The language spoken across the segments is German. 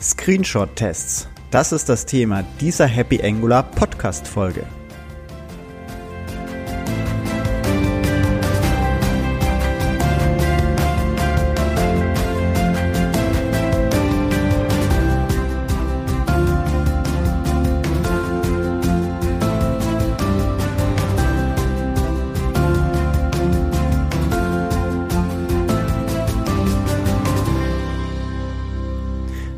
Screenshot-Tests. Das ist das Thema dieser Happy Angular Podcast-Folge.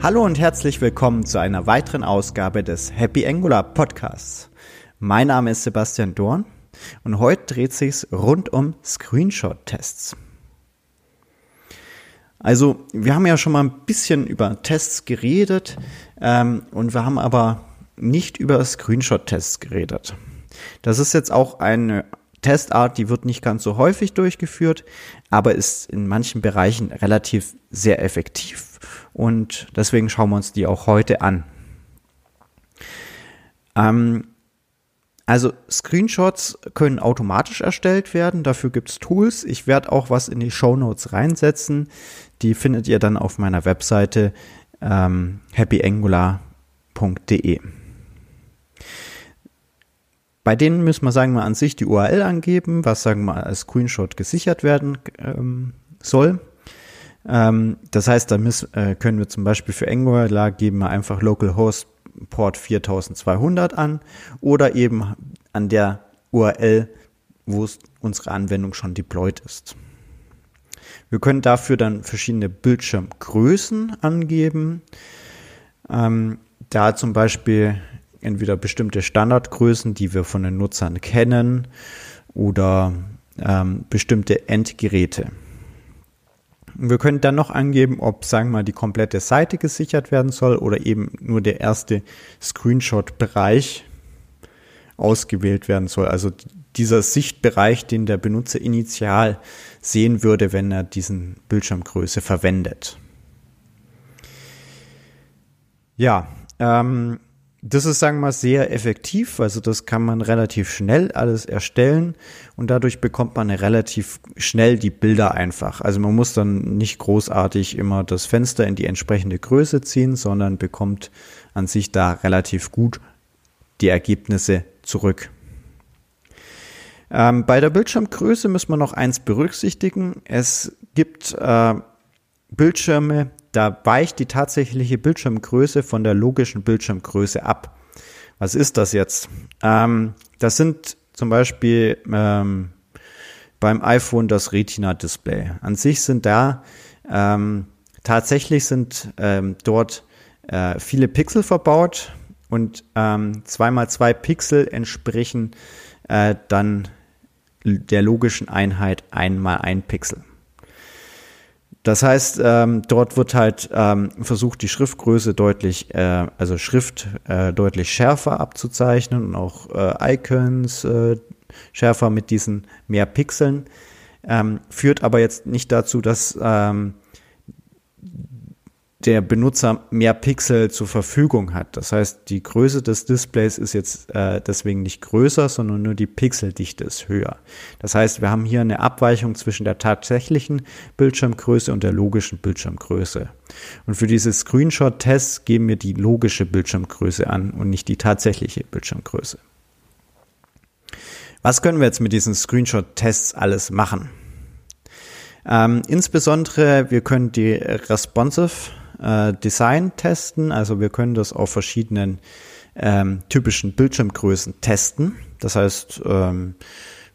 Hallo und herzlich willkommen zu einer weiteren Ausgabe des Happy Angular Podcasts. Mein Name ist Sebastian Dorn und heute dreht sich's rund um Screenshot-Tests. Also, wir haben ja schon mal ein bisschen über Tests geredet ähm, und wir haben aber nicht über Screenshot-Tests geredet. Das ist jetzt auch eine Testart, die wird nicht ganz so häufig durchgeführt, aber ist in manchen Bereichen relativ sehr effektiv und deswegen schauen wir uns die auch heute an. Ähm, also Screenshots können automatisch erstellt werden, dafür gibt es Tools. Ich werde auch was in die Show Notes reinsetzen. Die findet ihr dann auf meiner Webseite ähm, happyangular.de. Bei denen müssen wir, sagen wir, an sich die URL angeben, was, sagen wir, als Screenshot gesichert werden ähm, soll. Ähm, das heißt, da müssen, äh, können wir zum Beispiel für Angular geben wir einfach localhost Port 4200 an oder eben an der URL, wo unsere Anwendung schon deployed ist. Wir können dafür dann verschiedene Bildschirmgrößen angeben. Ähm, da zum Beispiel entweder bestimmte Standardgrößen, die wir von den Nutzern kennen, oder ähm, bestimmte Endgeräte. Wir können dann noch angeben, ob, sagen wir mal, die komplette Seite gesichert werden soll oder eben nur der erste Screenshot-Bereich ausgewählt werden soll. Also dieser Sichtbereich, den der Benutzer initial sehen würde, wenn er diesen Bildschirmgröße verwendet. Ja, ähm, das ist, sagen wir mal, sehr effektiv. Also das kann man relativ schnell alles erstellen und dadurch bekommt man relativ schnell die Bilder einfach. Also man muss dann nicht großartig immer das Fenster in die entsprechende Größe ziehen, sondern bekommt an sich da relativ gut die Ergebnisse zurück. Ähm, bei der Bildschirmgröße muss man noch eins berücksichtigen. Es gibt äh, Bildschirme, da weicht die tatsächliche Bildschirmgröße von der logischen Bildschirmgröße ab. Was ist das jetzt? Ähm, das sind zum Beispiel ähm, beim iPhone das Retina-Display. An sich sind da ähm, tatsächlich sind ähm, dort äh, viele Pixel verbaut und ähm, zweimal zwei Pixel entsprechen äh, dann der logischen Einheit einmal ein Pixel. Das heißt, ähm, dort wird halt ähm, versucht, die Schriftgröße deutlich, äh, also Schrift äh, deutlich schärfer abzuzeichnen und auch äh, Icons äh, schärfer mit diesen mehr Pixeln. Ähm, führt aber jetzt nicht dazu, dass ähm, der Benutzer mehr Pixel zur Verfügung hat. Das heißt, die Größe des Displays ist jetzt äh, deswegen nicht größer, sondern nur die Pixeldichte ist höher. Das heißt, wir haben hier eine Abweichung zwischen der tatsächlichen Bildschirmgröße und der logischen Bildschirmgröße. Und für diese Screenshot-Tests geben wir die logische Bildschirmgröße an und nicht die tatsächliche Bildschirmgröße. Was können wir jetzt mit diesen Screenshot-Tests alles machen? Ähm, insbesondere, wir können die responsive äh, Design testen. Also wir können das auf verschiedenen ähm, typischen Bildschirmgrößen testen. Das heißt, ähm,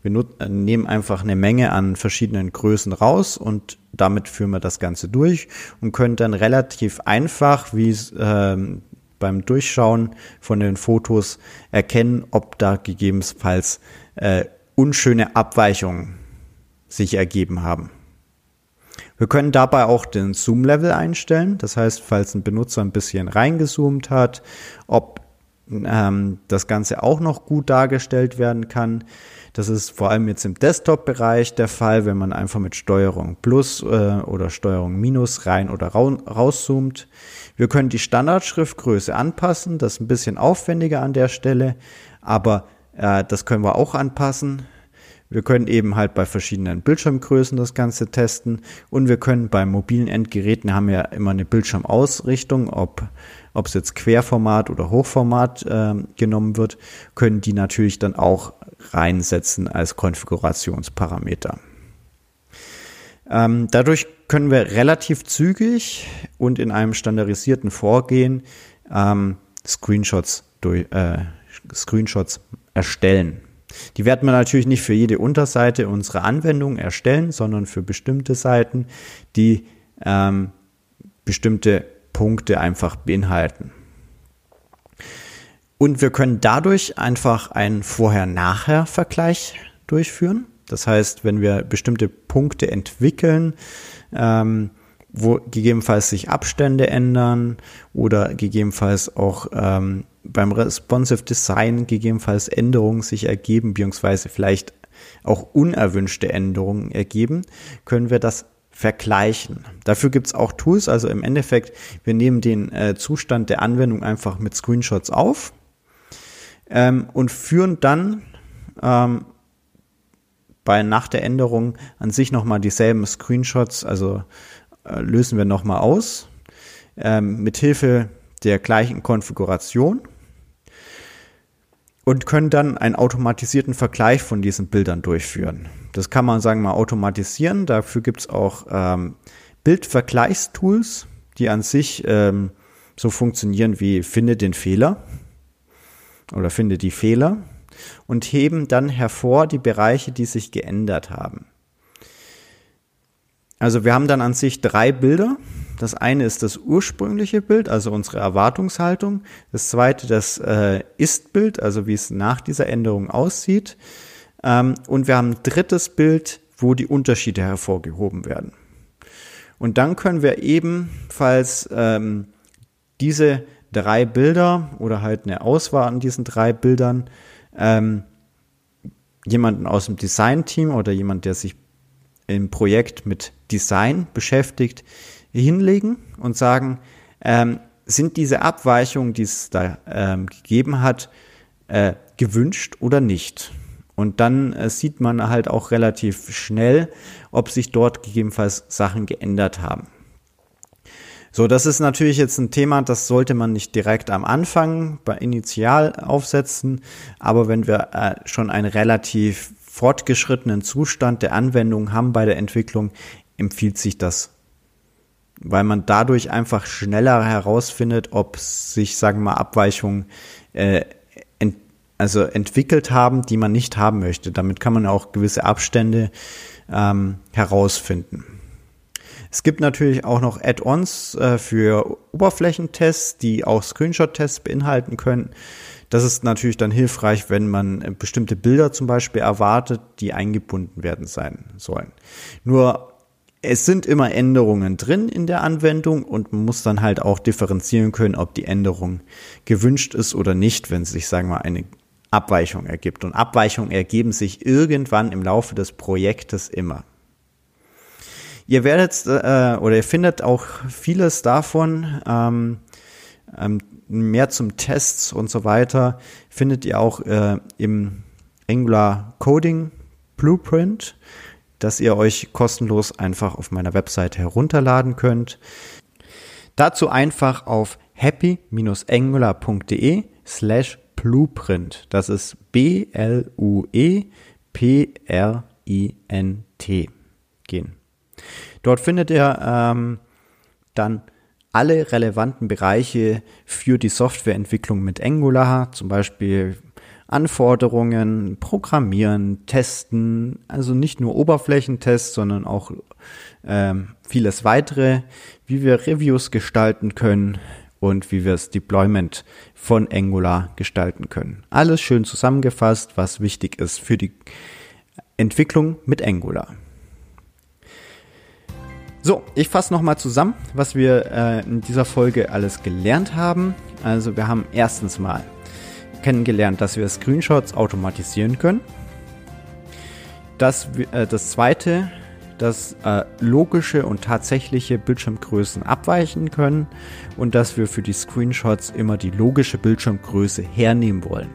wir äh, nehmen einfach eine Menge an verschiedenen Größen raus und damit führen wir das Ganze durch und können dann relativ einfach, wie es ähm, beim Durchschauen von den Fotos erkennen, ob da gegebenenfalls äh, unschöne Abweichungen sich ergeben haben. Wir können dabei auch den Zoom-Level einstellen. Das heißt, falls ein Benutzer ein bisschen reingezoomt hat, ob ähm, das Ganze auch noch gut dargestellt werden kann. Das ist vor allem jetzt im Desktop-Bereich der Fall, wenn man einfach mit Steuerung Plus äh, oder Steuerung Minus rein oder rauszoomt. Wir können die Standardschriftgröße anpassen. Das ist ein bisschen aufwendiger an der Stelle, aber äh, das können wir auch anpassen. Wir können eben halt bei verschiedenen Bildschirmgrößen das Ganze testen und wir können bei mobilen Endgeräten haben ja immer eine Bildschirmausrichtung, ob ob es jetzt Querformat oder Hochformat äh, genommen wird, können die natürlich dann auch reinsetzen als Konfigurationsparameter. Ähm, dadurch können wir relativ zügig und in einem standardisierten Vorgehen ähm, Screenshots, durch, äh, Screenshots erstellen. Die werden wir natürlich nicht für jede Unterseite unserer Anwendung erstellen, sondern für bestimmte Seiten, die ähm, bestimmte Punkte einfach beinhalten. Und wir können dadurch einfach einen Vorher-Nachher-Vergleich durchführen. Das heißt, wenn wir bestimmte Punkte entwickeln, ähm, wo gegebenenfalls sich Abstände ändern oder gegebenenfalls auch ähm, beim Responsive Design gegebenenfalls Änderungen sich ergeben, beziehungsweise vielleicht auch unerwünschte Änderungen ergeben, können wir das vergleichen. Dafür gibt's auch Tools, also im Endeffekt, wir nehmen den äh, Zustand der Anwendung einfach mit Screenshots auf ähm, und führen dann ähm, bei nach der Änderung an sich nochmal dieselben Screenshots, also äh, lösen wir nochmal aus, ähm, mit Hilfe der gleichen Konfiguration und können dann einen automatisierten Vergleich von diesen Bildern durchführen. Das kann man sagen mal automatisieren. Dafür gibt es auch ähm, Bildvergleichstools, die an sich ähm, so funktionieren wie finde den Fehler oder finde die Fehler und heben dann hervor die Bereiche, die sich geändert haben. Also wir haben dann an sich drei Bilder. Das eine ist das ursprüngliche Bild, also unsere Erwartungshaltung. Das zweite das äh, Ist-Bild, also wie es nach dieser Änderung aussieht. Ähm, und wir haben ein drittes Bild, wo die Unterschiede hervorgehoben werden. Und dann können wir ebenfalls ähm, diese drei Bilder oder halt eine Auswahl an diesen drei Bildern ähm, jemanden aus dem Design-Team oder jemand, der sich im Projekt mit Design beschäftigt, hinlegen und sagen, ähm, sind diese Abweichungen, die es da ähm, gegeben hat, äh, gewünscht oder nicht? Und dann äh, sieht man halt auch relativ schnell, ob sich dort gegebenenfalls Sachen geändert haben. So, das ist natürlich jetzt ein Thema, das sollte man nicht direkt am Anfang bei Initial aufsetzen, aber wenn wir äh, schon einen relativ fortgeschrittenen Zustand der Anwendung haben bei der Entwicklung, empfiehlt sich das, weil man dadurch einfach schneller herausfindet, ob sich, sagen wir mal, Abweichungen äh, ent also entwickelt haben, die man nicht haben möchte. Damit kann man auch gewisse Abstände ähm, herausfinden. Es gibt natürlich auch noch Add-ons äh, für Oberflächentests, die auch Screenshot-Tests beinhalten können. Das ist natürlich dann hilfreich, wenn man äh, bestimmte Bilder zum Beispiel erwartet, die eingebunden werden sein sollen. Nur es sind immer Änderungen drin in der Anwendung und man muss dann halt auch differenzieren können, ob die Änderung gewünscht ist oder nicht, wenn sich, sagen wir, eine Abweichung ergibt. Und Abweichungen ergeben sich irgendwann im Laufe des Projektes immer. Ihr werdet äh, oder ihr findet auch vieles davon, ähm, ähm, mehr zum Tests und so weiter, findet ihr auch äh, im Angular Coding Blueprint, das ihr euch kostenlos einfach auf meiner Website herunterladen könnt. Dazu einfach auf happy-angular.de slash blueprint. Das ist B-L-U-E-P-R-I-N-T gehen. Dort findet ihr ähm, dann alle relevanten Bereiche für die Softwareentwicklung mit Angular, zum Beispiel Anforderungen, Programmieren, Testen, also nicht nur Oberflächentests, sondern auch ähm, vieles weitere, wie wir Reviews gestalten können und wie wir das Deployment von Angular gestalten können. Alles schön zusammengefasst, was wichtig ist für die Entwicklung mit Angular. So, ich fasse nochmal zusammen, was wir äh, in dieser Folge alles gelernt haben. Also wir haben erstens mal kennengelernt, dass wir Screenshots automatisieren können. Das, äh, das zweite, dass äh, logische und tatsächliche Bildschirmgrößen abweichen können und dass wir für die Screenshots immer die logische Bildschirmgröße hernehmen wollen.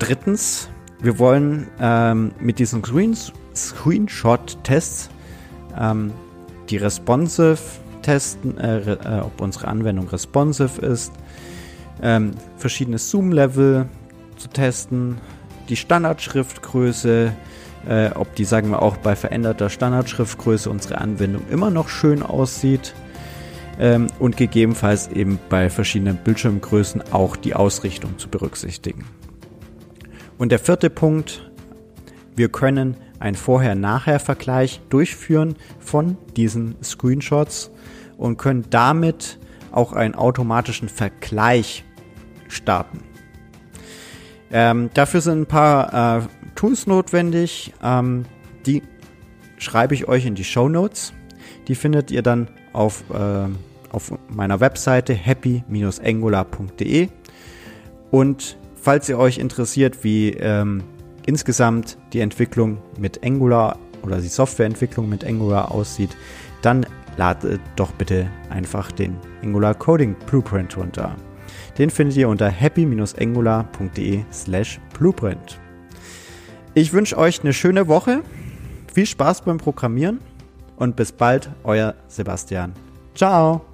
Drittens, wir wollen ähm, mit diesen Screens, Screenshot-Tests ähm, die responsive testen, äh, äh, ob unsere Anwendung responsive ist, ähm, verschiedene Zoom-Level zu testen, die Standardschriftgröße, äh, ob die, sagen wir auch bei veränderter Standardschriftgröße unsere Anwendung immer noch schön aussieht ähm, und gegebenenfalls eben bei verschiedenen Bildschirmgrößen auch die Ausrichtung zu berücksichtigen. Und der vierte Punkt, wir können einen Vorher-Nachher-Vergleich durchführen von diesen Screenshots und können damit auch einen automatischen Vergleich starten. Ähm, dafür sind ein paar äh, Tools notwendig. Ähm, die schreibe ich euch in die Show Notes. Die findet ihr dann auf, äh, auf meiner Webseite happy-angular.de. Und falls ihr euch interessiert, wie ähm, insgesamt die Entwicklung mit Angular oder die Softwareentwicklung mit Angular aussieht, dann ladet doch bitte einfach den Angular Coding Blueprint runter. Den findet ihr unter happy-angular.de slash blueprint. Ich wünsche euch eine schöne Woche, viel Spaß beim Programmieren und bis bald, euer Sebastian. Ciao!